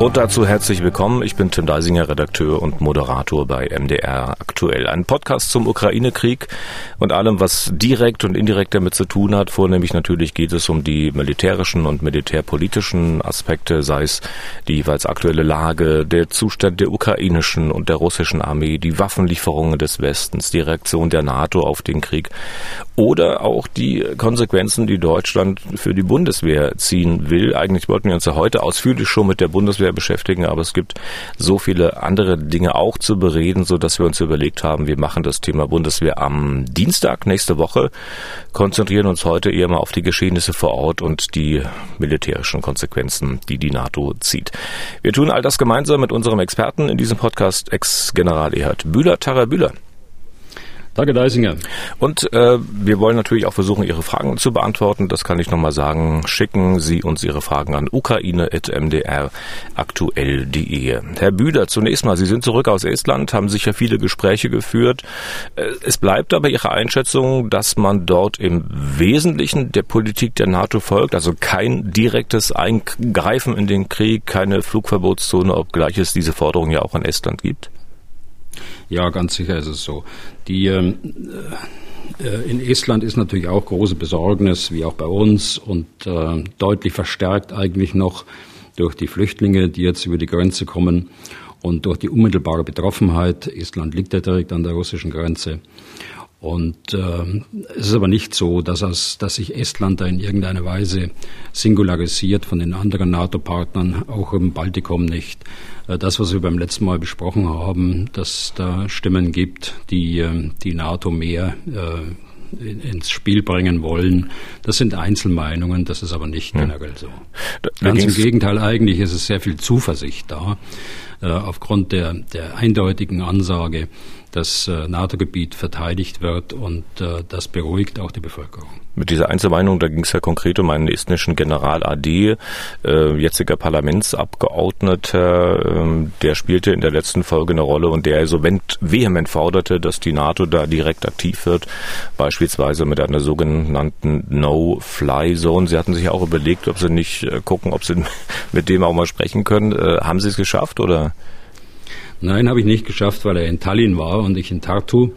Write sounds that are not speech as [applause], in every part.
Und dazu herzlich willkommen. Ich bin Tim Deisinger, Redakteur und Moderator bei MDR aktuell. Ein Podcast zum Ukraine-Krieg und allem, was direkt und indirekt damit zu tun hat. Vornehmlich natürlich geht es um die militärischen und militärpolitischen Aspekte, sei es die jeweils aktuelle Lage, der Zustand der ukrainischen und der russischen Armee, die Waffenlieferungen des Westens, die Reaktion der NATO auf den Krieg oder auch die Konsequenzen, die Deutschland für die Bundeswehr ziehen will. Eigentlich wollten wir uns ja heute ausführlich schon mit der Bundeswehr Bundeswehr beschäftigen, aber es gibt so viele andere Dinge auch zu bereden, so dass wir uns überlegt haben, wir machen das Thema Bundeswehr am Dienstag nächste Woche, konzentrieren uns heute eher mal auf die Geschehnisse vor Ort und die militärischen Konsequenzen, die die NATO zieht. Wir tun all das gemeinsam mit unserem Experten in diesem Podcast, Ex-General Erhard Bühler. Tara Bühler. Danke, Deisinger. Und äh, wir wollen natürlich auch versuchen, Ihre Fragen zu beantworten. Das kann ich nochmal sagen. Schicken Sie uns Ihre Fragen an ukraine.mdraktuell.de. Herr Büder, zunächst mal, Sie sind zurück aus Estland, haben sicher viele Gespräche geführt. Äh, es bleibt aber Ihre Einschätzung, dass man dort im Wesentlichen der Politik der NATO folgt, also kein direktes Eingreifen in den Krieg, keine Flugverbotszone, obgleich es diese Forderung ja auch in Estland gibt? Ja, ganz sicher ist es so. Die ähm, äh, in Estland ist natürlich auch große Besorgnis, wie auch bei uns, und äh, deutlich verstärkt eigentlich noch durch die Flüchtlinge, die jetzt über die Grenze kommen und durch die unmittelbare Betroffenheit. Estland liegt ja direkt an der russischen Grenze. Und äh, es ist aber nicht so, dass, es, dass sich Estland da in irgendeiner Weise singularisiert von den anderen NATO-Partnern, auch im Baltikum nicht. Äh, das, was wir beim letzten Mal besprochen haben, dass da Stimmen gibt, die äh, die NATO mehr äh, ins Spiel bringen wollen. Das sind Einzelmeinungen, das ist aber nicht generell so. Da, da Ganz im Gegenteil, eigentlich ist es sehr viel Zuversicht da, aufgrund der, der eindeutigen Ansage, das äh, NATO-Gebiet verteidigt wird und äh, das beruhigt auch die Bevölkerung. Mit dieser Einzelmeinung, da ging es ja konkret um einen estnischen General AD, äh, jetziger Parlamentsabgeordneter, äh, der spielte in der letzten Folge eine Rolle und der so vehement forderte, dass die NATO da direkt aktiv wird, beispielsweise mit einer sogenannten No-Fly-Zone. Sie hatten sich auch überlegt, ob sie nicht äh, gucken, ob sie [laughs] mit dem auch mal sprechen können. Äh, haben Sie es geschafft oder? Nein, habe ich nicht geschafft, weil er in Tallinn war und ich in Tartu.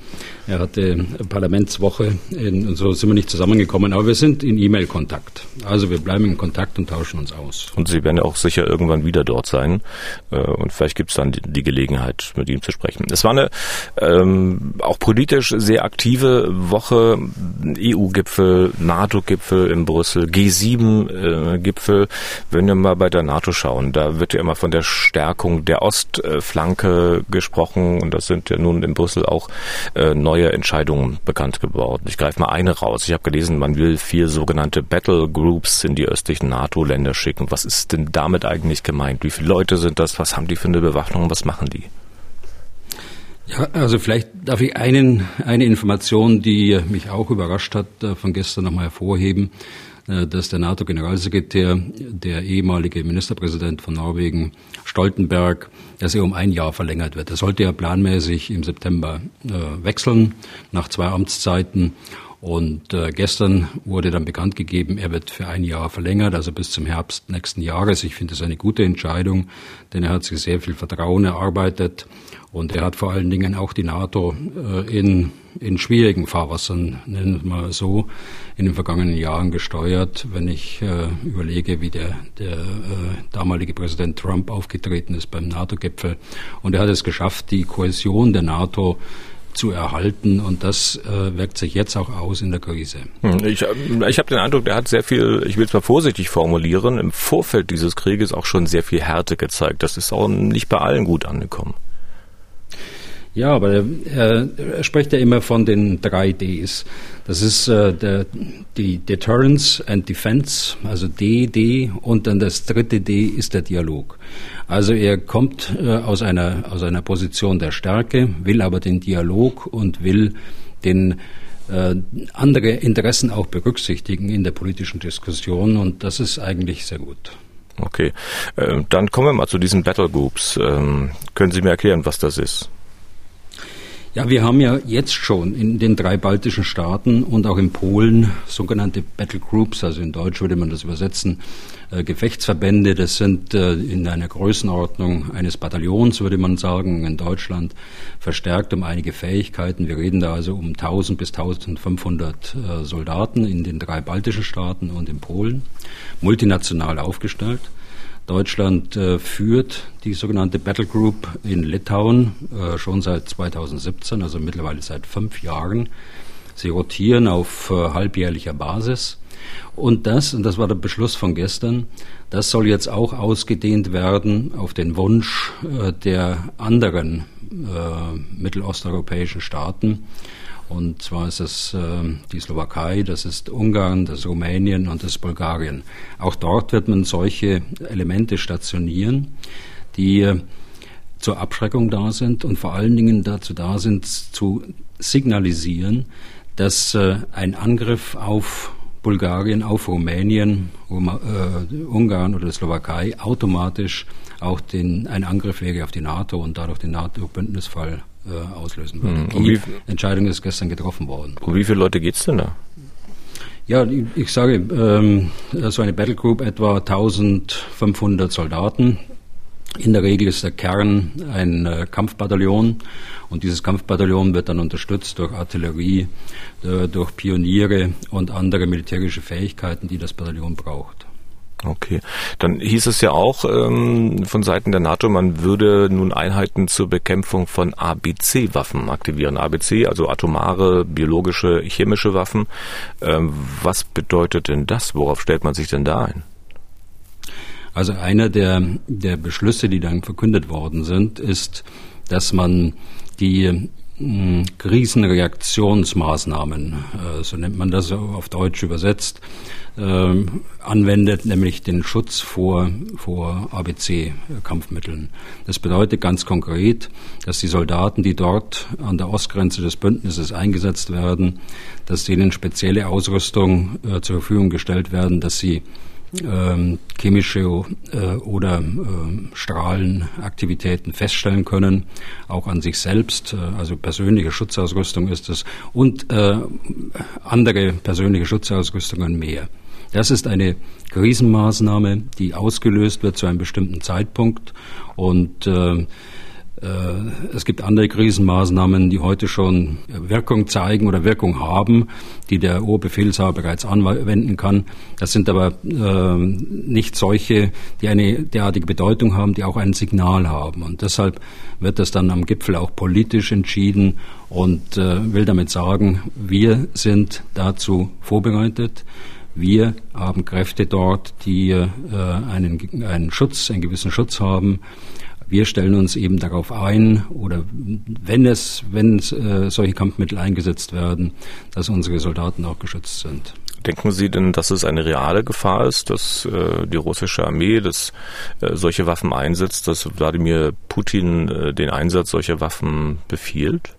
Er hatte Parlamentswoche in, so sind wir nicht zusammengekommen, aber wir sind in E-Mail-Kontakt. Also wir bleiben in Kontakt und tauschen uns aus. Und Sie werden auch sicher irgendwann wieder dort sein äh, und vielleicht gibt es dann die, die, Gelegenheit, mit ihm zu sprechen. Es war eine ähm, auch politisch sehr aktive Woche, EU-Gipfel, NATO-Gipfel in Brüssel, G7-Gipfel. Äh, Wenn wir mal bei der NATO schauen, da wird ja immer von der Stärkung der Ostflanke gesprochen und das sind ja nun in Brüssel auch äh, neue Entscheidungen bekannt geworden. Ich greife mal eine raus. Ich habe gelesen, man will vier sogenannte Battle Groups in die östlichen NATO-Länder schicken. Was ist denn damit eigentlich gemeint? Wie viele Leute sind das? Was haben die für eine Bewaffnung? Was machen die? Ja, also vielleicht darf ich einen, eine Information, die mich auch überrascht hat, äh, von gestern nochmal hervorheben. Äh, dass der NATO-Generalsekretär, der ehemalige Ministerpräsident von Norwegen, Stoltenberg, dass er um ein Jahr verlängert wird. Er sollte ja planmäßig im September äh, wechseln, nach zwei Amtszeiten. Und äh, gestern wurde dann bekannt gegeben, er wird für ein Jahr verlängert, also bis zum Herbst nächsten Jahres. Ich finde das eine gute Entscheidung, denn er hat sich sehr viel Vertrauen erarbeitet und er hat vor allen Dingen auch die NATO äh, in, in schwierigen Fahrwassern, nennen wir mal so, in den vergangenen Jahren gesteuert. Wenn ich äh, überlege, wie der, der äh, damalige Präsident Trump aufgetreten ist beim NATO-Gipfel. Und er hat es geschafft, die Kohäsion der NATO zu erhalten und das äh, wirkt sich jetzt auch aus in der Krise. Hm, ich, ich habe den Eindruck, der hat sehr viel, ich will es mal vorsichtig formulieren, im Vorfeld dieses Krieges auch schon sehr viel Härte gezeigt. Das ist auch nicht bei allen gut angekommen. Ja, aber er, er spricht ja immer von den drei Ds. Das ist äh, der, die Deterrence and Defense, also D, D, und dann das dritte D ist der Dialog. Also er kommt äh, aus, einer, aus einer Position der Stärke, will aber den Dialog und will den äh, andere Interessen auch berücksichtigen in der politischen Diskussion und das ist eigentlich sehr gut. Okay, äh, dann kommen wir mal zu diesen Battle Groups. Ähm, können Sie mir erklären, was das ist? Ja, wir haben ja jetzt schon in den drei baltischen Staaten und auch in Polen sogenannte Battle Groups, also in Deutsch würde man das übersetzen, äh, Gefechtsverbände. Das sind äh, in einer Größenordnung eines Bataillons, würde man sagen, in Deutschland verstärkt um einige Fähigkeiten. Wir reden da also um 1000 bis 1500 äh, Soldaten in den drei baltischen Staaten und in Polen, multinational aufgestellt. Deutschland äh, führt die sogenannte Battle Group in Litauen äh, schon seit 2017, also mittlerweile seit fünf Jahren. Sie rotieren auf äh, halbjährlicher Basis. Und das, und das war der Beschluss von gestern, das soll jetzt auch ausgedehnt werden auf den Wunsch äh, der anderen äh, mittelosteuropäischen Staaten. Und zwar ist es äh, die Slowakei, das ist Ungarn, das Rumänien und das Bulgarien. Auch dort wird man solche Elemente stationieren, die äh, zur Abschreckung da sind und vor allen Dingen dazu da sind, zu signalisieren, dass äh, ein Angriff auf Bulgarien, auf Rumänien, Ruma, äh, Ungarn oder Slowakei automatisch auch den, ein Angriff wäre auf die NATO und dadurch den NATO-Bündnisfall äh, auslösen würde. Mhm. Die Entscheidung ist gestern getroffen worden. Um wie viele Leute geht es denn da? Ja, ich, ich sage, ähm, so eine Battlegroup etwa 1500 Soldaten. In der Regel ist der Kern ein äh, Kampfbataillon und dieses Kampfbataillon wird dann unterstützt durch Artillerie, äh, durch Pioniere und andere militärische Fähigkeiten, die das Bataillon braucht. Okay, dann hieß es ja auch ähm, von Seiten der NATO, man würde nun Einheiten zur Bekämpfung von ABC-Waffen aktivieren. ABC, also atomare, biologische, chemische Waffen. Ähm, was bedeutet denn das? Worauf stellt man sich denn da ein? Also einer der, der Beschlüsse, die dann verkündet worden sind, ist, dass man die Krisenreaktionsmaßnahmen, äh, so nennt man das auf Deutsch übersetzt, ähm, anwendet, nämlich den Schutz vor, vor ABC-Kampfmitteln. Das bedeutet ganz konkret, dass die Soldaten, die dort an der Ostgrenze des Bündnisses eingesetzt werden, dass denen spezielle Ausrüstung äh, zur Verfügung gestellt werden, dass sie ähm, chemische äh, oder äh, Strahlenaktivitäten feststellen können, auch an sich selbst, äh, also persönliche Schutzausrüstung ist es und äh, andere persönliche Schutzausrüstungen mehr. Das ist eine Krisenmaßnahme, die ausgelöst wird zu einem bestimmten Zeitpunkt und äh, äh, es gibt andere Krisenmaßnahmen, die heute schon Wirkung zeigen oder Wirkung haben, die der Oberbefehlshaber bereits anwenden kann. Das sind aber äh, nicht solche, die eine derartige Bedeutung haben, die auch ein Signal haben. Und deshalb wird das dann am Gipfel auch politisch entschieden und äh, will damit sagen, wir sind dazu vorbereitet. Wir haben Kräfte dort, die äh, einen, einen Schutz, einen gewissen Schutz haben. Wir stellen uns eben darauf ein, oder wenn es, wenn äh, solche Kampfmittel eingesetzt werden, dass unsere Soldaten auch geschützt sind. Denken Sie denn, dass es eine reale Gefahr ist, dass äh, die russische Armee das, äh, solche Waffen einsetzt, dass Wladimir Putin äh, den Einsatz solcher Waffen befiehlt?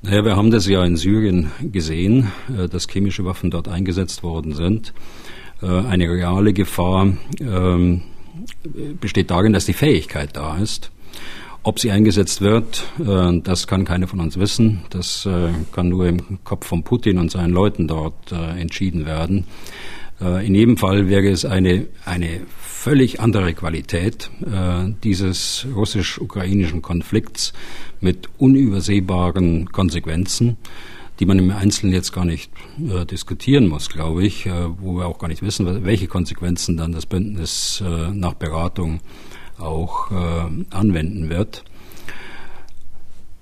Naja, wir haben das ja in Syrien gesehen, äh, dass chemische Waffen dort eingesetzt worden sind. Äh, eine reale Gefahr ähm, besteht darin, dass die Fähigkeit da ist. Ob sie eingesetzt wird, äh, das kann keiner von uns wissen. Das äh, kann nur im Kopf von Putin und seinen Leuten dort äh, entschieden werden. In jedem Fall wäre es eine, eine völlig andere Qualität dieses russisch-ukrainischen Konflikts mit unübersehbaren Konsequenzen die man im Einzelnen jetzt gar nicht äh, diskutieren muss, glaube ich, äh, wo wir auch gar nicht wissen, welche Konsequenzen dann das Bündnis äh, nach Beratung auch äh, anwenden wird.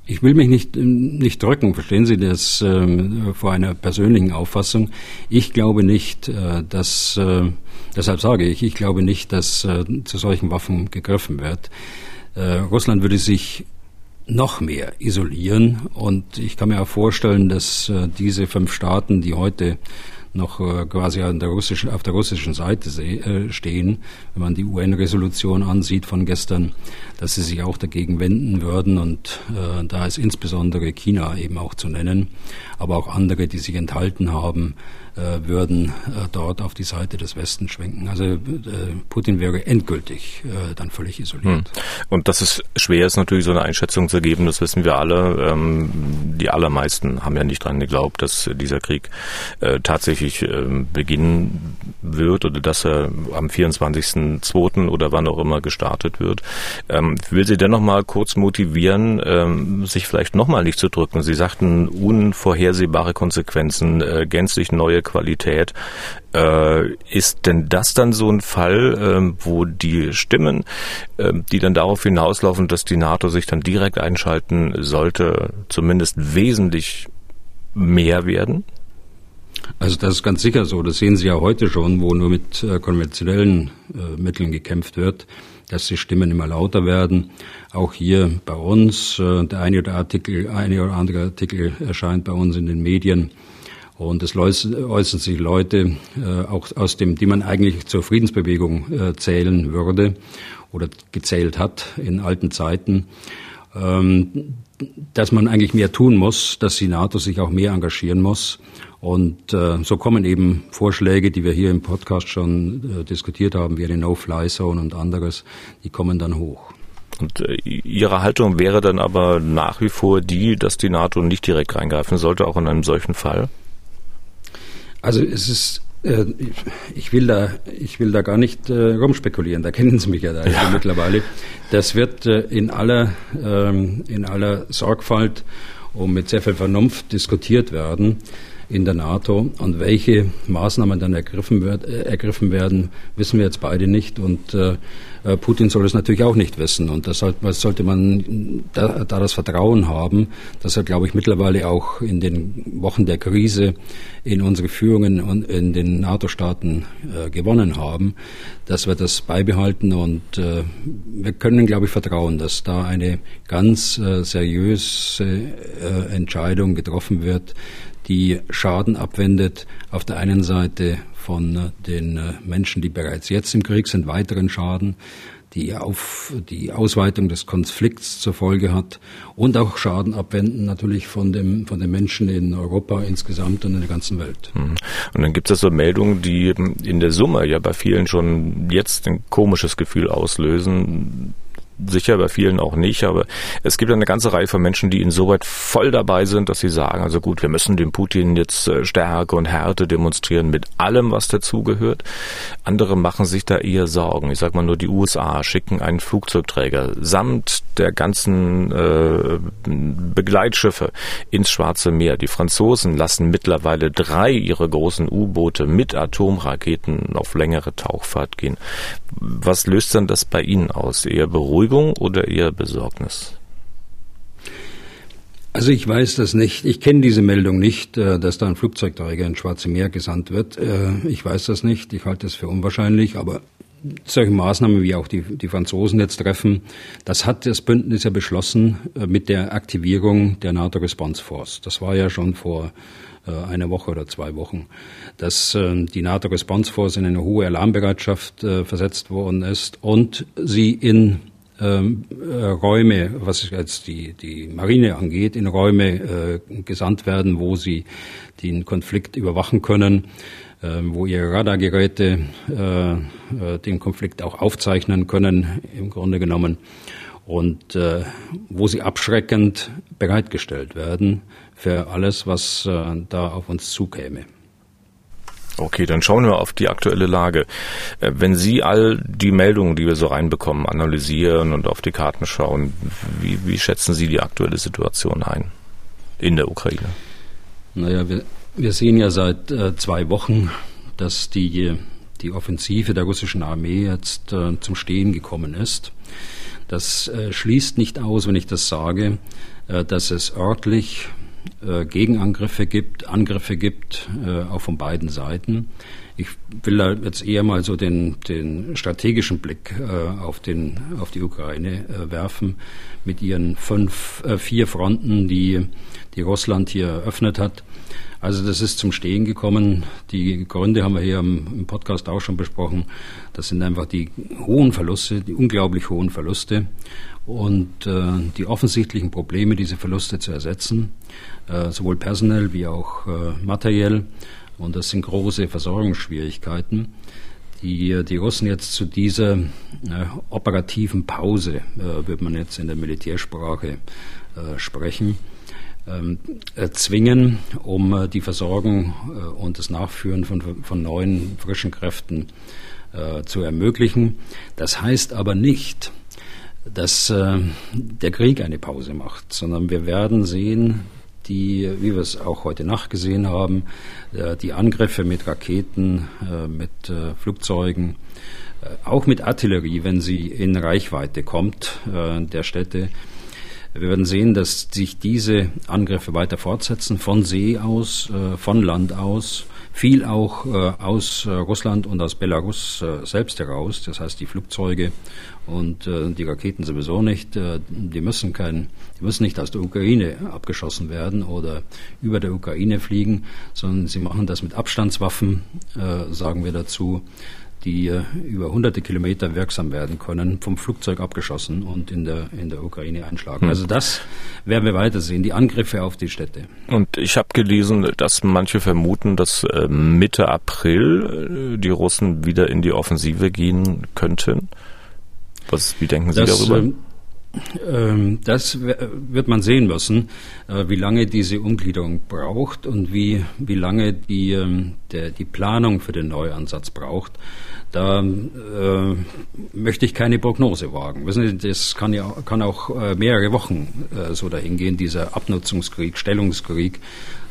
Ich will mich nicht, nicht drücken, verstehen Sie das äh, vor einer persönlichen Auffassung. Ich glaube nicht, äh, dass, äh, deshalb sage ich, ich glaube nicht, dass äh, zu solchen Waffen gegriffen wird. Äh, Russland würde sich noch mehr isolieren. Und ich kann mir auch vorstellen, dass äh, diese fünf Staaten, die heute noch äh, quasi der russischen, auf der russischen Seite äh, stehen, wenn man die UN-Resolution ansieht von gestern, dass sie sich auch dagegen wenden würden. Und da ist insbesondere China eben auch zu nennen, aber auch andere, die sich enthalten haben, würden äh, dort auf die Seite des Westens schwenken. Also äh, Putin wäre endgültig dann völlig isoliert. Hm. Und das ist schwer, ist natürlich so eine Einschätzung zu geben, das wissen wir alle. Ähm, die allermeisten haben ja nicht dran geglaubt, dass dieser Krieg tatsächlich ähm, beginnen wird oder dass er am 24.02. oder wann auch immer gestartet wird. Ähm, ich will Sie dennoch mal kurz motivieren, sich vielleicht nochmal nicht zu drücken. Sie sagten unvorhersehbare Konsequenzen, gänzlich neue Qualität. Äh, ist denn das dann so ein Fall, äh, wo die Stimmen, äh, die dann darauf hinauslaufen, dass die NATO sich dann direkt einschalten sollte, zumindest wesentlich mehr werden? Also das ist ganz sicher so. Das sehen Sie ja heute schon, wo nur mit äh, konventionellen äh, Mitteln gekämpft wird, dass die Stimmen immer lauter werden. Auch hier bei uns, äh, der eine oder, Artikel, eine oder andere Artikel erscheint bei uns in den Medien, und es äußern sich Leute, äh, auch aus dem, die man eigentlich zur Friedensbewegung äh, zählen würde oder gezählt hat in alten Zeiten, ähm, dass man eigentlich mehr tun muss, dass die NATO sich auch mehr engagieren muss. Und äh, so kommen eben Vorschläge, die wir hier im Podcast schon äh, diskutiert haben, wie eine No-Fly-Zone und anderes, die kommen dann hoch. Und äh, Ihre Haltung wäre dann aber nach wie vor die, dass die NATO nicht direkt reingreifen sollte, auch in einem solchen Fall? Also es ist äh, ich will da, ich will da gar nicht äh, rumspekulieren. Da kennen Sie mich ja da ja. mittlerweile. Das wird äh, in aller, ähm, in aller Sorgfalt und mit sehr viel Vernunft diskutiert werden in der NATO. Und welche Maßnahmen dann ergriffen, wird, äh, ergriffen werden, wissen wir jetzt beide nicht. Und äh, äh Putin soll es natürlich auch nicht wissen. Und deshalb sollte man da, da, das Vertrauen haben, dass er, glaube ich, mittlerweile auch in den Wochen der Krise in unsere Führungen und in den NATO-Staaten äh, gewonnen haben, dass wir das beibehalten. Und äh, wir können, glaube ich, vertrauen, dass da eine ganz äh, seriöse Entscheidung getroffen wird, die Schaden abwendet. Auf der einen Seite von äh, den äh, Menschen, die bereits jetzt im Krieg sind, weiteren Schaden, die, auf, die Ausweitung des Konflikts zur Folge hat und auch Schaden abwenden natürlich von, dem, von den Menschen in Europa insgesamt und in der ganzen Welt. Mhm. Und dann gibt es so Meldungen, die in der Summe ja bei vielen schon jetzt ein komisches Gefühl auslösen sicher bei vielen auch nicht, aber es gibt eine ganze Reihe von Menschen, die insoweit voll dabei sind, dass sie sagen, also gut, wir müssen dem Putin jetzt äh, Stärke und Härte demonstrieren mit allem, was dazugehört. Andere machen sich da eher Sorgen. Ich sag mal nur, die USA schicken einen Flugzeugträger samt der ganzen äh, Begleitschiffe ins Schwarze Meer. Die Franzosen lassen mittlerweile drei ihrer großen U-Boote mit Atomraketen auf längere Tauchfahrt gehen. Was löst dann das bei Ihnen aus? Eher Beruhigung oder eher Besorgnis? Also ich weiß das nicht. Ich kenne diese Meldung nicht, äh, dass da ein Flugzeugträger ins Schwarze Meer gesandt wird. Äh, ich weiß das nicht. Ich halte es für unwahrscheinlich. Aber solche Maßnahmen, wie auch die, die Franzosen jetzt treffen, das hat das Bündnis ja beschlossen äh, mit der Aktivierung der NATO Response Force. Das war ja schon vor einer Woche oder zwei Wochen, dass die NATO Response Force in eine hohe Alarmbereitschaft versetzt worden ist und sie in ähm, äh, Räume, was jetzt die, die Marine angeht, in Räume äh, gesandt werden, wo sie den Konflikt überwachen können, äh, wo ihre Radargeräte äh, äh, den Konflikt auch aufzeichnen können, im Grunde genommen, und äh, wo sie abschreckend bereitgestellt werden für alles, was da auf uns zukäme. Okay, dann schauen wir auf die aktuelle Lage. Äh, wenn Sie all die Meldungen, die wir so reinbekommen, analysieren und auf die Karten schauen, wie, wie schätzen Sie die aktuelle Situation ein in der Ukraine? Naja, wir, wir sehen ja seit äh, zwei Wochen, dass die, die Offensive der russischen Armee jetzt äh, zum Stehen gekommen ist. Das äh, schließt nicht aus, wenn ich das sage, äh, dass es örtlich äh, Gegenangriffe gibt, Angriffe gibt, äh, auch von beiden Seiten. Ich will da jetzt eher mal so den, den strategischen Blick äh, auf, den, auf die Ukraine äh, werfen mit ihren fünf, äh, vier Fronten, die, die Russland hier eröffnet hat. Also das ist zum Stehen gekommen. Die Gründe haben wir hier im, Podcast auch schon besprochen. Das sind einfach die hohen Verluste, die unglaublich hohen Verluste und äh, die offensichtlichen Probleme, diese Verluste zu ersetzen, äh, sowohl personell wie auch äh, materiell. Und das sind große Versorgungsschwierigkeiten, die die Russen jetzt zu dieser äh, operativen Pause, äh, wird man jetzt in der Militärsprache äh, sprechen, ähm, zwingen, um die Versorgung und das Nachführen von, von neuen, frischen Kräften zu ermöglichen. Das heißt aber nicht, dass der Krieg eine Pause macht, sondern wir werden sehen, die, wie wir es auch heute Nacht gesehen haben, die Angriffe mit Raketen, mit Flugzeugen, auch mit Artillerie, wenn sie in Reichweite kommt der Städte, wir werden sehen, dass sich diese Angriffe weiter fortsetzen, von See aus, äh, von Land aus, viel auch äh, aus äh, Russland und aus Belarus selbst heraus. Das heißt, die Flugzeuge und die Raketen sowieso nicht. Die müssen kein, die müssen nicht aus der Ukraine abgeschossen werden oder über der Ukraine fliegen, sondern sie machen das mit Abstandswaffen, sagen wir dazu die äh, über hunderte Kilometer wirksam werden können, vom Flugzeug abgeschossen und in der, in der Ukraine einschlagen. Hm. Also das werden wir weitersehen, die Angriffe auf die Städte. Und ich habe gelesen, dass manche vermuten, dass äh, Mitte April äh, die Russen wieder in die Offensive gehen könnten. Was, wie denken Sie das, darüber? Ähm, ähm, das wird man sehen müssen, äh, wie lange diese Umgliederung braucht und wie, wie lange die, ähm, der, die Planung für den Neuansatz braucht. Da äh, möchte ich keine Prognose wagen. Wissen Sie, das kann ja kann auch äh, mehrere Wochen äh, so dahingehen, dieser Abnutzungskrieg, Stellungskrieg,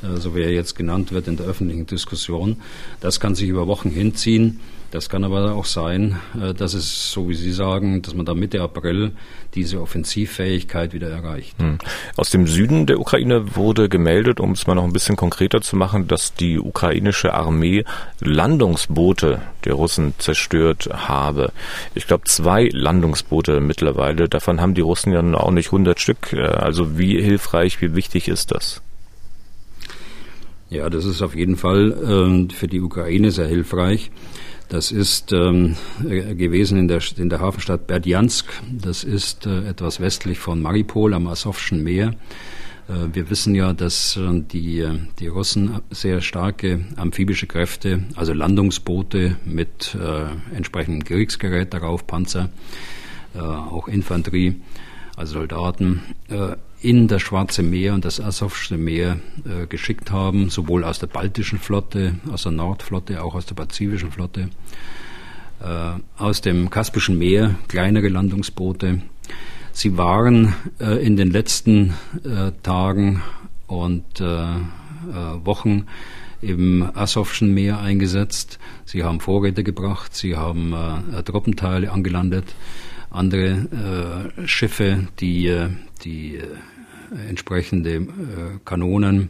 äh, so wie er jetzt genannt wird in der öffentlichen Diskussion. Das kann sich über Wochen hinziehen. Das kann aber auch sein, äh, dass es, so wie Sie sagen, dass man da Mitte April diese Offensivfähigkeit wieder erreicht. Hm. Aus dem Süden der Ukraine wurde gemeldet, um es mal noch ein bisschen konkreter zu machen, dass die ukrainische Armee Landungsboote der Russen zerstört habe. Ich glaube, zwei Landungsboote mittlerweile. Davon haben die Russen ja auch nicht 100 Stück. Äh, also wie hilfreich, wie wichtig ist das? Ja, das ist auf jeden Fall äh, für die Ukraine sehr hilfreich. Das ist ähm, gewesen in der, in der Hafenstadt Berdjansk. Das ist äh, etwas westlich von Maripol am Asowschen Meer. Äh, wir wissen ja, dass äh, die, die Russen sehr starke amphibische Kräfte, also Landungsboote mit äh, entsprechendem Kriegsgerät darauf, Panzer, äh, auch Infanterie, also Soldaten, äh, in das Schwarze Meer und das Asowsche Meer äh, geschickt haben, sowohl aus der baltischen Flotte, aus der Nordflotte, auch aus der pazifischen Flotte, äh, aus dem Kaspischen Meer kleinere Landungsboote. Sie waren äh, in den letzten äh, Tagen und äh, äh, Wochen im Asowschen Meer eingesetzt. Sie haben Vorräte gebracht, sie haben Truppenteile angelandet andere äh, Schiffe, die, äh, die äh, entsprechende äh, Kanonen,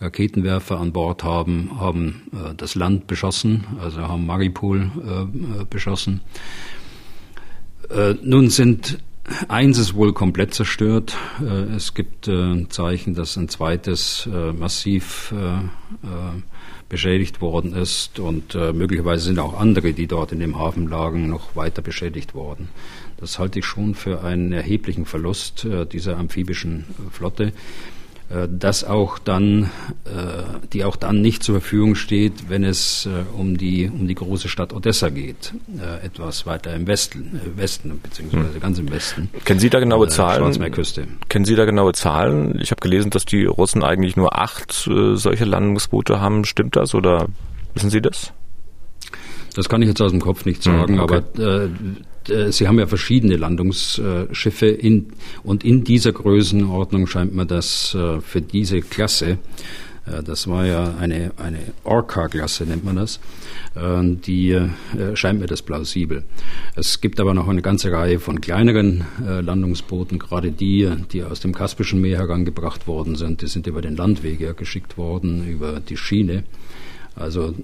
Raketenwerfer an Bord haben, haben äh, das Land beschossen, also haben Maripol beschossen. nun sind Eins ist wohl komplett zerstört. Es gibt Zeichen, dass ein zweites massiv beschädigt worden ist und möglicherweise sind auch andere, die dort in dem Hafen lagen, noch weiter beschädigt worden. Das halte ich schon für einen erheblichen Verlust äh, dieser amphibischen Flotte äh, das auch dann, äh, die auch dann nicht zur Verfügung steht, wenn es um die um die große Stadt Odessa geht, etwas weiter im Westen, Westen beziehungsweise hm. ganz im Westen. Kennen Sie da genaue Zahlen? Schwarzmeerküste. Kennen Sie da genaue Zahlen? Ich habe gelesen, dass die Russen eigentlich nur acht solche Landungsboote haben. Stimmt das oder wissen Sie das? Das kann ich jetzt aus dem Kopf nicht sagen, hm, okay. aber äh, äh, Sie haben ja verschiedene Landungsschiffe in, und in dieser Größenordnung scheint mir das äh, für diese Klasse Äh, das war ja eine, eine Orca-Klasse, nennt man das. Äh, die äh, scheint mir das plausibel. Es gibt aber noch eine ganze Reihe von kleineren Landungsbooten, gerade die, die aus dem Kaspischen Meer herangebracht worden sind. Die sind über den Landweg geschickt worden, über die Schiene. Also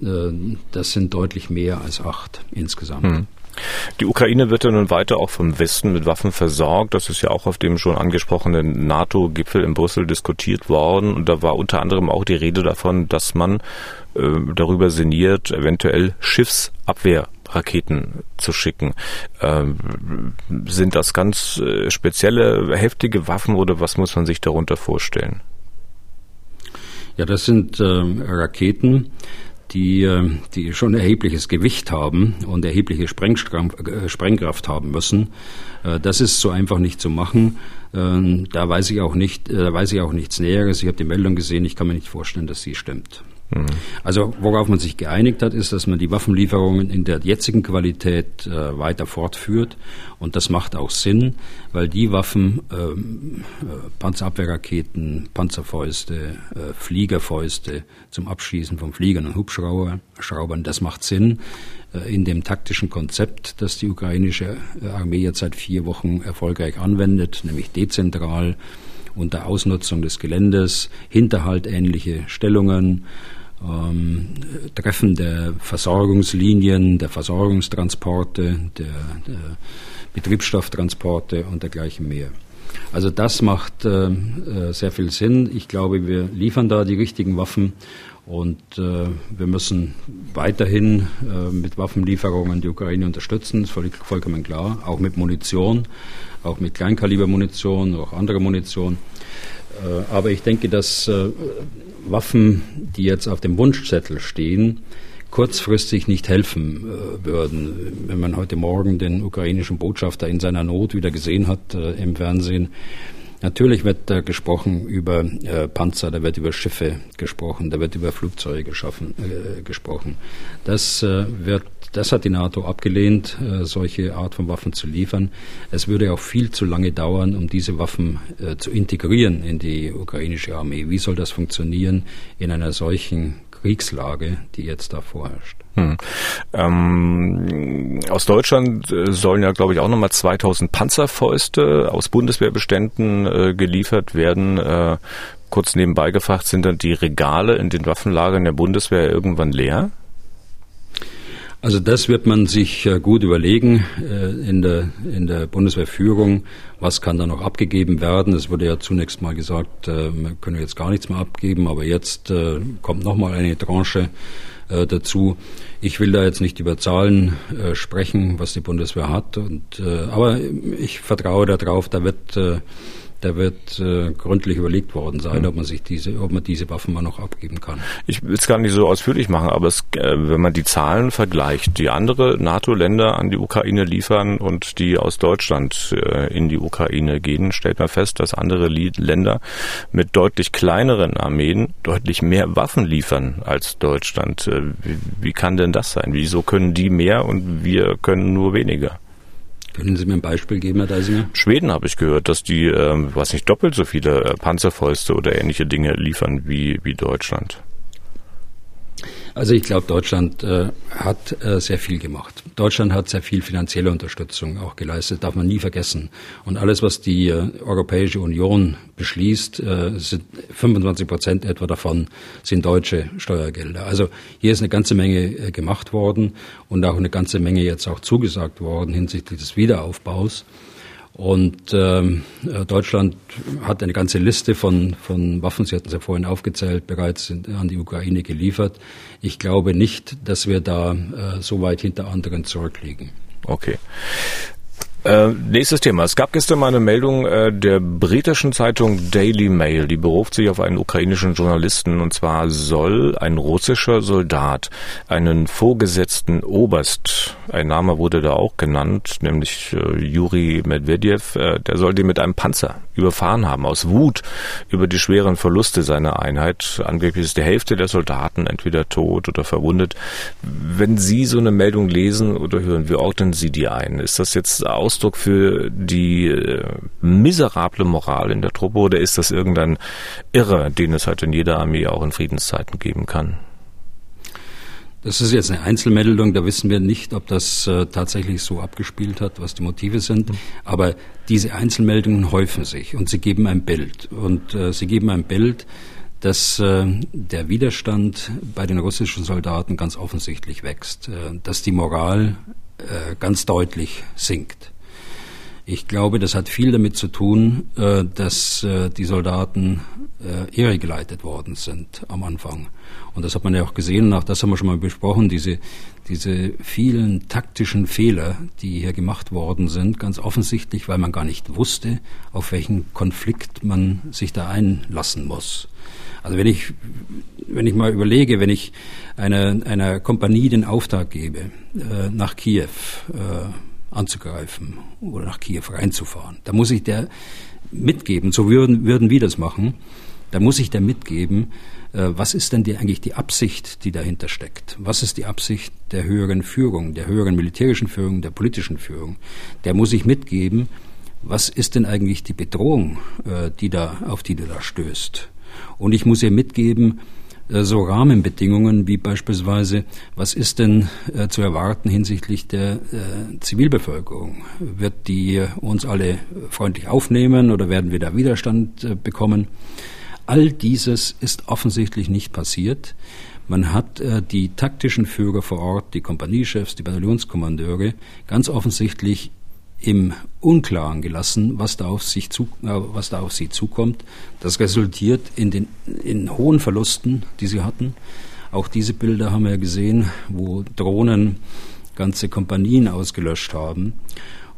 das sind deutlich mehr als acht insgesamt. Hm. Die Ukraine wird ja nun weiter auch vom Westen mit Waffen versorgt. Das ist ja auch auf dem schon angesprochenen NATO-Gipfel in Brüssel diskutiert worden. Und da war unter anderem auch die Rede davon, dass man äh, darüber sinniert, eventuell Schiffsabwehrraketen zu schicken. Ähm, sind das ganz äh, spezielle, heftige Waffen oder was muss man sich darunter vorstellen? Ja, das sind äh, Raketen, die, äh, die schon erhebliches Gewicht haben und erhebliche äh, Sprengkraft haben müssen. Äh, das ist so einfach nicht zu machen. Ähm, da weiß ich auch nicht, da weiß ich auch nichts Näheres. Ich habe die Meldung gesehen. Ich kann mir nicht vorstellen, dass sie stimmt. Also worauf man sich geeinigt hat, ist, dass man die Waffenlieferungen in der jetzigen Qualität äh, weiter fortführt. Und das macht auch Sinn, weil die Waffen, ähm, äh, Panzerabwehrraketen, Panzerfäuste, äh, Fliegerfäuste zum Abschießen von Fliegern und Hubschraubern, das macht Sinn äh, in dem taktischen Konzept, das die ukrainische äh, Armee jetzt seit vier Wochen erfolgreich anwendet, nämlich dezentral unter Ausnutzung des Geländes, hinterhaltähnliche Stellungen, ähm, Treffen der Versorgungslinien, der Versorgungstransporte, der, der Betriebsstofftransporte und dergleichen mehr. Also das macht äh, äh, sehr viel Sinn. Ich glaube, wir liefern da die richtigen Waffen und äh, wir müssen weiterhin äh, mit Waffenlieferungen die Ukraine unterstützen, das ist vollkommen klar, auch mit Munition, auch mit Kleinkalibermunition, auch andere Munition. Äh, aber ich denke, dass äh, Waffen, die jetzt auf dem Wunschzettel stehen, kurzfristig nicht helfen äh, würden. Wenn man heute Morgen den ukrainischen Botschafter in seiner Not wieder gesehen hat äh, im Fernsehen, Natürlich wird da gesprochen über äh, Panzer, da wird über Schiffe gesprochen, da wird über Flugzeuge geschaffen, äh, gesprochen. Das äh, wird, das hat die NATO abgelehnt, äh, solche Art von Waffen zu liefern. Es würde auch viel zu lange dauern, um diese Waffen äh, zu integrieren in die ukrainische Armee. Wie soll das funktionieren in einer solchen Kriegslage, die jetzt da vorherrscht. Hm. Ähm, aus Deutschland äh, sollen ja, glaube ich, auch nochmal 2000 Panzerfäuste aus Bundeswehrbeständen äh, geliefert werden. Äh, kurz nebenbei gefragt, sind dann die Regale in den Waffenlagern der Bundeswehr irgendwann leer? Also das wird man sich äh, gut überlegen äh, in der, in der Bundeswehrführung. Was kann da noch abgegeben werden? Es wurde ja zunächst mal gesagt, wir äh, können jetzt gar nichts mehr abgeben, aber jetzt kommt nochmal eine Tranche dazu. Ich will da jetzt nicht über Zahlen sprechen, was die Bundeswehr hat. Und, aber ich vertraue darauf, da wird da wird äh, gründlich überlegt worden sein, mhm. ob man sich diese, ob man diese Waffen mal noch abgeben kann. Ich will es gar nicht so ausführlich machen, aber es, äh, wenn man die Zahlen vergleicht, die andere NATO-Länder an die Ukraine liefern und die aus Deutschland äh, in die Ukraine gehen, stellt man fest, dass andere Länder mit deutlich kleineren Armeen deutlich mehr Waffen liefern als Deutschland. Äh, wie, wie kann denn das sein? Wieso können die mehr und wir können nur weniger? Können Sie mir ein Beispiel geben, Herr Deisinger? Schweden habe ich gehört, dass die, ähm, was nicht, doppelt so viele äh, Panzerfäuste oder ähnliche Dinge liefern wie, wie Deutschland. Also ich glaube, Deutschland äh, hat äh, sehr viel gemacht. Deutschland hat sehr viel finanzielle Unterstützung auch geleistet, darf man nie vergessen. Und alles, was die äh, Europäische Union beschließt, äh, sind 25 Prozent etwa davon sind deutsche Steuergelder. Also hier ist eine ganze Menge äh, gemacht worden und auch eine ganze Menge jetzt auch zugesagt worden hinsichtlich des Wiederaufbaus. Und ähm, äh, Deutschland hat eine ganze Liste von, von Waffen, Sie hatten es ja vorhin aufgezählt, bereits an die Ukraine geliefert. Ich glaube nicht, dass wir da äh, so weit hinter anderen zurückliegen. Okay. Äh, nächstes Thema. Es gab gestern mal eine Meldung äh, der britischen Zeitung Daily Mail, die beruft sich auf einen ukrainischen Journalisten und zwar soll ein russischer Soldat einen vorgesetzten Oberst, ein Name wurde da auch genannt, nämlich äh, Juri Medvedev, äh, der soll den mit einem Panzer überfahren haben, aus Wut über die schweren Verluste seiner Einheit. Angeblich ist die Hälfte der Soldaten entweder tot oder verwundet. Wenn Sie so eine Meldung lesen oder hören, wie ordnen Sie die ein? Ist das jetzt Ausdruck für die äh, miserable Moral in der Truppe oder ist das irgendein Irre, den es halt in jeder Armee auch in Friedenszeiten geben kann? Das ist jetzt eine Einzelmeldung, da wissen wir nicht, ob das äh, tatsächlich so abgespielt hat, was die Motive sind. Mhm. Aber diese Einzelmeldungen häufen sich und sie geben ein Bild. Und äh, sie geben ein Bild, dass äh, der Widerstand bei den russischen Soldaten ganz offensichtlich wächst, äh, dass die Moral äh, ganz deutlich sinkt. Ich glaube, das hat viel damit zu tun, äh, dass die Soldaten irregeleitet worden sind am Anfang. Und das hat man ja auch gesehen, und auch das haben wir schon mal besprochen, diese, diese vielen taktischen Fehler, die hier gemacht worden sind, ganz offensichtlich, weil man gar nicht wusste, auf welchen Konflikt man sich da einlassen muss. Also wenn ich, wenn ich mal überlege, wenn ich einer, einer Kompanie den Auftrag gebe, äh, nach Kiew äh, anzugreifen oder nach Kiew reinzufahren, da muss ich der mitgeben, so würden, würden wir das machen, da muss ich der mitgeben, was ist denn die, eigentlich die Absicht, die dahinter steckt? Was ist die Absicht der höheren Führung, der höheren militärischen Führung, der politischen Führung? Der muss ich mitgeben, was ist denn eigentlich die Bedrohung, äh, die da, auf die du da stößt? Und ich muss ihr mitgeben, äh, so Rahmenbedingungen wie beispielsweise, was ist denn äh, zu erwarten hinsichtlich der äh, Zivilbevölkerung? Wird die uns alle freundlich aufnehmen oder werden wir da Widerstand äh, bekommen? All dieses ist offensichtlich nicht passiert. Man hat äh, die taktischen Führer vor Ort, die Kompaniechefs, die Bataillonskommandeure, ganz offensichtlich im Unklaren gelassen, was da auf, sich zu, äh, was da auf sie zukommt. Das resultiert in den in hohen Verlusten, die sie hatten. Auch diese Bilder haben wir gesehen, wo Drohnen ganze Kompanien ausgelöscht haben.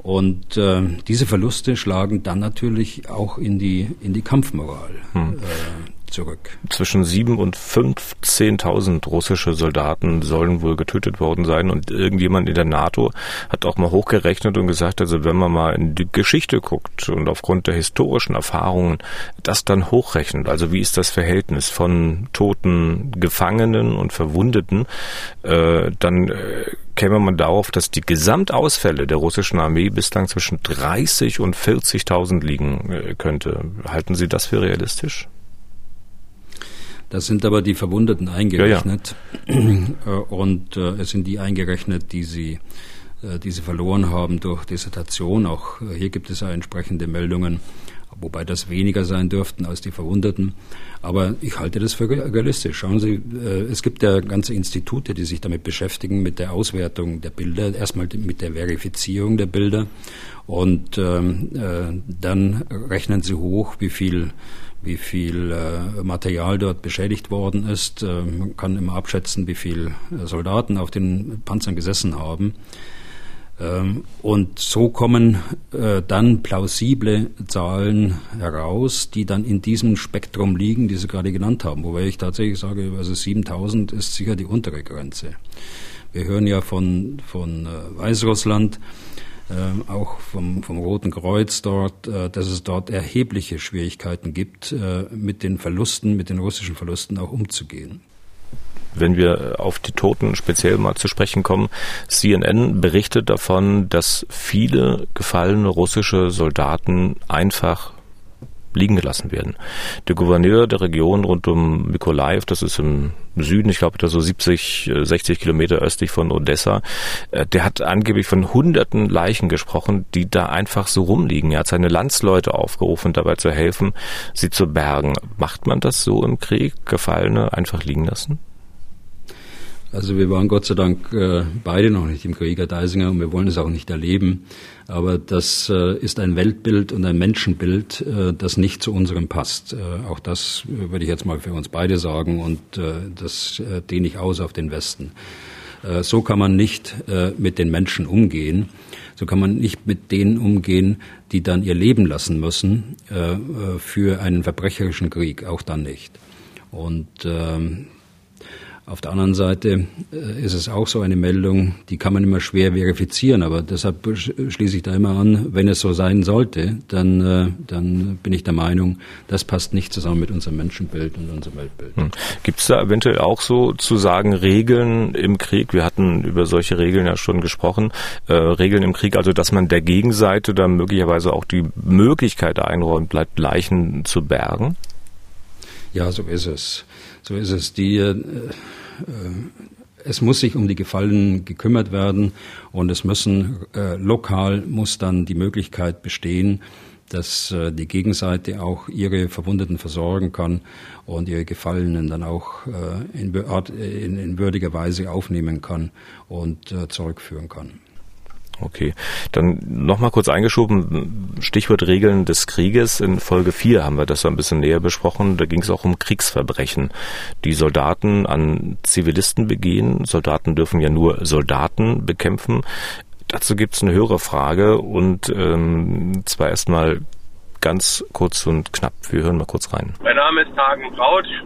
Und äh, diese Verluste schlagen dann natürlich auch in die, in die Kampfmoral hm. äh, zurück. Zwischen sieben und 15.000 russische Soldaten sollen wohl getötet worden sein. Und irgendjemand in der NATO hat auch mal hochgerechnet und gesagt, also wenn man mal in die Geschichte guckt und aufgrund der historischen Erfahrungen das dann hochrechnet, also wie ist das Verhältnis von toten Gefangenen und Verwundeten, äh, dann äh, käme man darauf, dass die Gesamtausfälle der russischen Armee bislang zwischen 30 und 40.000 liegen äh, könnte. Halten Sie das für realistisch? Das sind aber die Verwundeten eingerechnet. Ja, ja. Und äh, es sind die eingerechnet, die sie, äh, die sie verloren haben durch Dissertation. Auch äh, hier gibt es ja entsprechende Meldungen wobei das weniger sein dürften als die Verwundeten. Aber ich halte das für realistisch. Schauen Sie, äh, es gibt ja ganze Institute, die sich damit beschäftigen, mit der Auswertung der Bilder, erstmal mit der Verifizierung der Bilder und ähm, äh, dann rechnen sie hoch, wie viel wie viel äh, Material dort beschädigt worden ist. Äh, man kann immer abschätzen, wie viel Soldaten auf den Panzern gesessen haben. Ähm, und so kommen äh, dann plausible Zahlen heraus, die dann in diesem Spektrum liegen, die Sie gerade genannt haben. Wobei ich tatsächlich sage, also 7000 ist sicher die untere Grenze. Wir hören ja von, von äh, Weißrussland, äh, auch vom, vom Roten Kreuz dort, dass es dort erhebliche Schwierigkeiten gibt, mit den Verlusten, mit den russischen Verlusten auch umzugehen. Wenn wir auf die Toten speziell mal zu sprechen kommen, CNN berichtet davon, dass viele gefallene russische Soldaten einfach liegen gelassen werden. Der Gouverneur der Region rund um Mykolaiv, das ist im Süden, ich glaube, da so 70, 60 Kilometer östlich von Odessa, äh, der hat angeblich von hunderten Leichen gesprochen, die da einfach so rumliegen. Er hat seine Landsleute aufgerufen, dabei zu helfen, sie zu bergen. Macht man das so im Krieg? Gefallene einfach liegen lassen? Also wir waren Gott sei Dank äh, beide noch nicht im Krieg, Herr Deisinger, und wir wollen es auch nicht erleben. Aber das äh, ist ein Weltbild und ein Menschenbild, äh, das nicht zu unserem passt. Äh, auch das würde ich jetzt mal für uns beide sagen und das dehne ich aus auf den Westen. So kann man nicht mit den Menschen umgehen. So kann man nicht mit denen umgehen, die dann ihr Leben lassen müssen für einen verbrecherischen Krieg. Auch dann nicht. Und ähm, Auf der anderen Seite äh, ist es auch so eine Meldung, die kann man immer schwer verifizieren, aber deshalb schließe ich da immer an, wenn es so sein sollte, dann, äh, dann bin ich der Meinung, das passt nicht zusammen mit unserem Menschenbild und unserem Weltbild. Hm. Gibt es da eventuell auch so zu sagen Regeln im Krieg? Wir hatten über solche Regeln ja schon gesprochen. Äh, Regeln im Krieg, also dass man der Gegenseite dann möglicherweise auch die Möglichkeit einräumt, bleibt Leichen zu bergen? Ja, so ist es. So ist es. Die, äh, äh, es muss sich um die Gefallenen gekümmert werden und es müssen äh, lokal muss dann die Möglichkeit bestehen, dass äh, die Gegenseite auch ihre Verwundeten versorgen kann und ihre Gefallenen dann auch äh, in, in, in, würdiger Weise aufnehmen kann und äh, zurückführen kann. Okay, dann nochmal kurz eingeschoben, Stichwort Regeln des Krieges. In Folge 4 haben wir das so ein bisschen näher besprochen. Da ging es auch um Kriegsverbrechen, die Soldaten an Zivilisten begehen. Soldaten dürfen ja nur Soldaten bekämpfen. Dazu gibt es eine höhere Frage und ähm, zwar erstmal ganz kurz und knapp. Wir hören mal kurz rein. Mein Name ist Hagen Brautsch.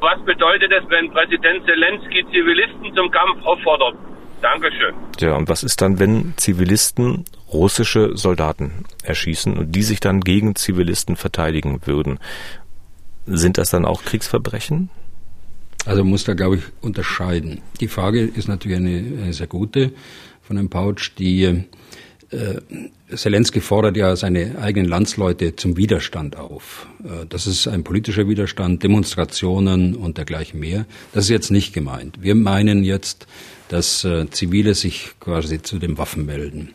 Was bedeutet es, wenn Präsident Zelensky Zivilisten zum Kampf auffordert? Dankeschön. Ja, und was ist dann, wenn Zivilisten russische Soldaten erschießen und die sich dann gegen Zivilisten verteidigen würden? Sind das dann auch Kriegsverbrechen? Also man muss da, glaube ich, unterscheiden. Die Frage ist natürlich eine, eine sehr gute von Herrn Pautsch. Die äh, Zelensky fordert ja seine eigenen Landsleute zum Widerstand auf. Äh, das ist ein politischer Widerstand, Demonstrationen und dergleichen mehr. Das ist jetzt nicht gemeint. Wir meinen jetzt dass äh, Zivile sich quasi zu den Waffen melden.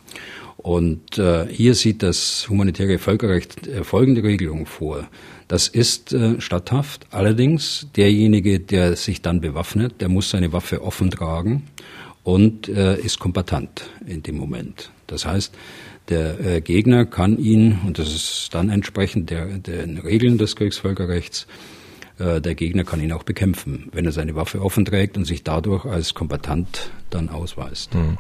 Und äh, hier sieht das humanitäre Völkerrecht äh, folgende Regelung vor. Das ist äh, statthaft. Allerdings derjenige, der sich dann bewaffnet, der muss seine Waffe offen tragen und äh, ist kombatant in dem Moment. Das heißt, der äh, Gegner kann ihn, und das ist dann entsprechend der, den Regeln des Kriegsvölkerrechts, der Gegner kann ihn auch bekämpfen, wenn er seine Waffe offen trägt und sich dadurch als Kombatant dann ausweist. Hm.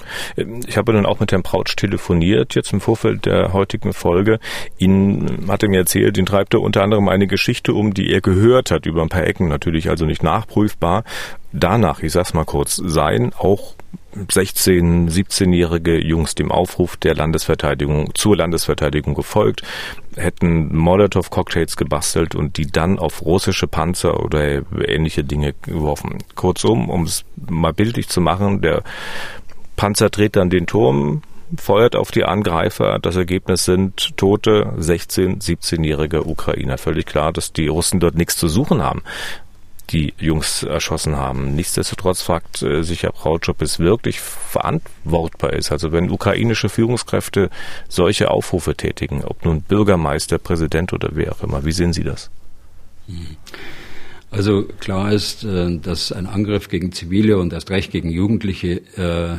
Ich habe dann auch mit Herrn Prautsch telefoniert, jetzt im Vorfeld der heutigen Folge. Ihn hat er mir erzählt, ihn treibt er unter anderem eine Geschichte um, die er gehört hat, über ein paar Ecken natürlich, also nicht nachprüfbar. Danach, ich sag's mal kurz, seien auch 16, 17-jährige Jungs dem Aufruf der Landesverteidigung zur Landesverteidigung gefolgt, hätten Molotow-Cocktails gebastelt und die dann auf russische Panzer oder ähnliche Dinge geworfen. Kurzum, um es mal bildlich zu machen, der Panzer dreht dann den Turm, feuert auf die Angreifer. Das Ergebnis sind tote 16, 17-jährige Ukrainer. Völlig klar, dass die Russen dort nichts zu suchen haben die Jungs erschossen haben. Nichtsdestotrotz fragt äh, sich Herr Brautsch, ob es wirklich verantwortbar ist. Also wenn ukrainische Führungskräfte solche Aufrufe tätigen, ob nun Bürgermeister, Präsident oder wer auch immer. Wie sehen Sie das? Hm. Also klar ist, äh, dass ein Angriff gegen Zivile und erst recht gegen Jugendliche äh, äh,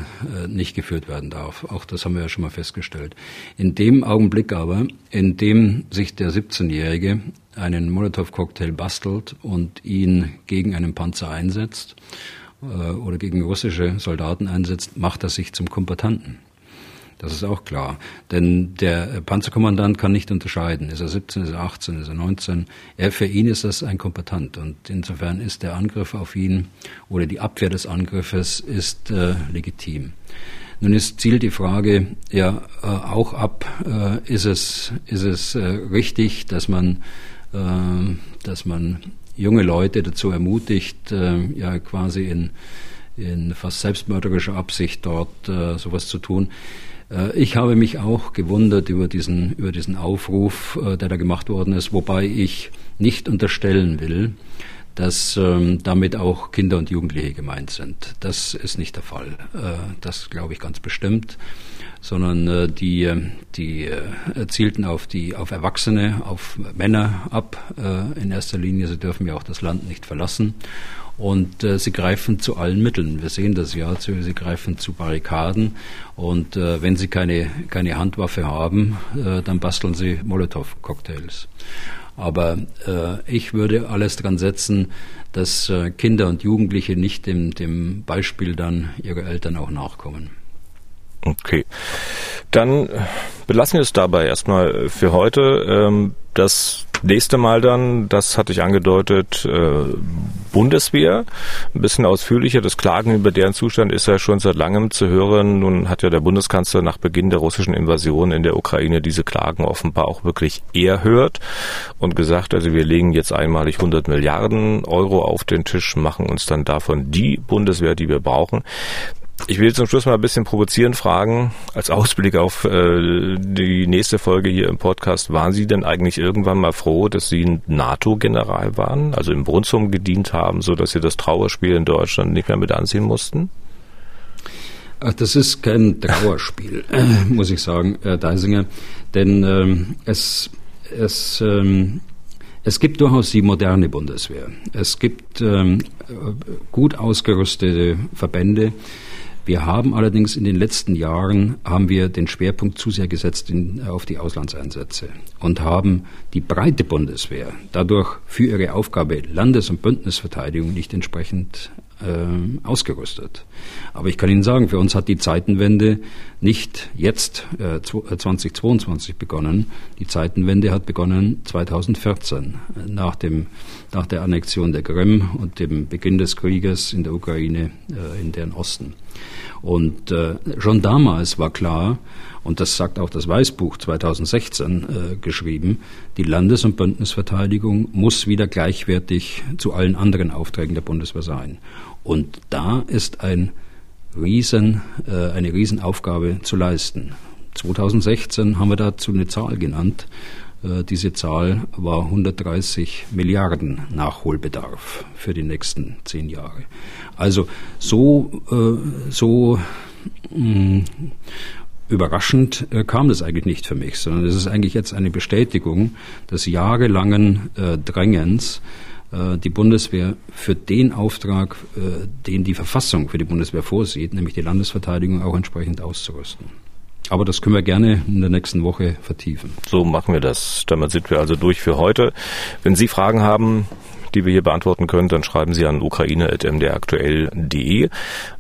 nicht geführt werden darf. Auch das haben wir ja schon mal festgestellt. In dem Augenblick aber, in dem sich der 17-Jährige einen Molotow-Cocktail bastelt und ihn gegen einen Panzer einsetzt oder gegen russische Soldaten einsetzt, macht er sich zum Kombatanten. Das ist auch klar. Denn der Panzerkommandant kann nicht unterscheiden. Ist er 17, ist er 18, ist er 19? Er, für ihn ist das ein Kompetent. Und insofern ist der Angriff auf ihn oder die Abwehr des Angriffes ist äh, legitim. Nun ist zielt die Frage ja äh, auch ab, äh, ist es, ist es äh, richtig, dass man, äh, dass man junge Leute dazu ermutigt, äh, ja quasi in, in fast selbstmörderischer Absicht dort sowas zu tun. Äh, ich habe mich auch gewundert über diesen, über diesen Aufruf, äh, der da gemacht worden ist, wobei ich nicht unterstellen will, dass ähm, damit auch Kinder und Jugendliche gemeint sind. Das ist nicht der Fall. Äh, das glaube ich ganz bestimmt, sondern äh, die, die äh, zielten auf die auf Erwachsene, auf Männer ab äh, in erster Linie. Sie dürfen ja auch das Land nicht verlassen und äh, sie greifen zu allen Mitteln. Wir sehen das ja, sie greifen zu Barrikaden und äh, wenn sie keine, keine Handwaffe haben, äh, dann basteln sie Molotow-Cocktails. Aber äh, ich würde alles dran setzen, dass äh, Kinder und Jugendliche nicht dem, dem Beispiel dann ihrer Eltern auch nachkommen. Okay. Dann belassen wir es dabei erstmal für heute. Ähm, das Nächste Mal dann, das hatte ich angedeutet, äh, Bundeswehr. Ein bisschen ausführlicher. Das Klagen über deren Zustand ist ja schon seit langem zu hören. Nun hat ja der Bundeskanzler nach Beginn der russischen Invasion in der Ukraine diese Klagen offenbar auch wirklich erhört und gesagt, also wir legen jetzt einmalig 100 Milliarden Euro auf den Tisch, machen uns dann davon die Bundeswehr, die wir brauchen. Ich will zum Schluss mal ein bisschen provozieren fragen, als Ausblick auf äh, die nächste Folge hier im Podcast. Waren Sie denn eigentlich irgendwann mal froh, dass Sie ein NATO-General waren, also im Brunsum gedient haben, so dass Sie das Trauerspiel in Deutschland nicht mehr mit anziehen mussten? Ach, das ist kein Trauerspiel, [laughs] äh, muss ich sagen, Herr Deisinger, denn ähm, es, es ähm, es gibt durchaus die moderne Bundeswehr. Es gibt ähm, gut ausgerüstete Verbände, wir haben allerdings in den letzten Jahren haben wir den Schwerpunkt zu sehr gesetzt in, auf die Auslandseinsätze und haben die breite Bundeswehr dadurch für ihre Aufgabe Landes- und Bündnisverteidigung nicht entsprechend äh, ausgerüstet. Aber ich kann Ihnen sagen, für uns hat die Zeitenwende nicht jetzt äh, 2022 äh, begonnen. Die Zeitenwende hat begonnen 2014 äh, nach dem nach der Annexion der Krim und dem Beginn des Krieges in der Ukraine äh, in deren Osten. Und äh, schon damals war klar, und das sagt auch das Weißbuch 2016 äh, geschrieben, die Landes- und Bündnisverteidigung muss wieder gleichwertig zu allen anderen Aufträgen der Bundeswehr sein. Und da ist ein Riesen, äh, eine Riesenaufgabe zu leisten. 2016 haben wir dazu eine Zahl genannt. Äh, diese Zahl war 130 Milliarden Nachholbedarf für die nächsten zehn Jahre. Also so, äh, so mh, mm, überraschend äh, kam das eigentlich nicht für mich, sondern es ist eigentlich jetzt eine Bestätigung des jahrelangen Drängens, die Bundeswehr für den Auftrag, den die Verfassung für die Bundeswehr vorsieht, nämlich die Landesverteidigung auch entsprechend auszurüsten. Aber das können wir gerne in der nächsten Woche vertiefen. So machen wir das. Damit sind wir also durch für heute. Wenn Sie Fragen haben, die wir hier beantworten können, dann schreiben Sie an ukraine.mdraktuell.de.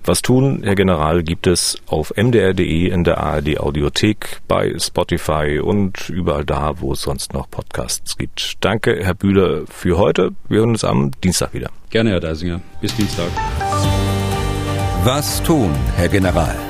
Was tun, Herr General, gibt es auf mdr.de in der ARD Audiothek, bei Spotify und überall da, wo es sonst noch Podcasts gibt. Danke, Herr Bühler, für heute. Wir hören uns am Dienstag wieder. Gerne, Herr Deisinger. Bis Dienstag. Was tun, Herr General?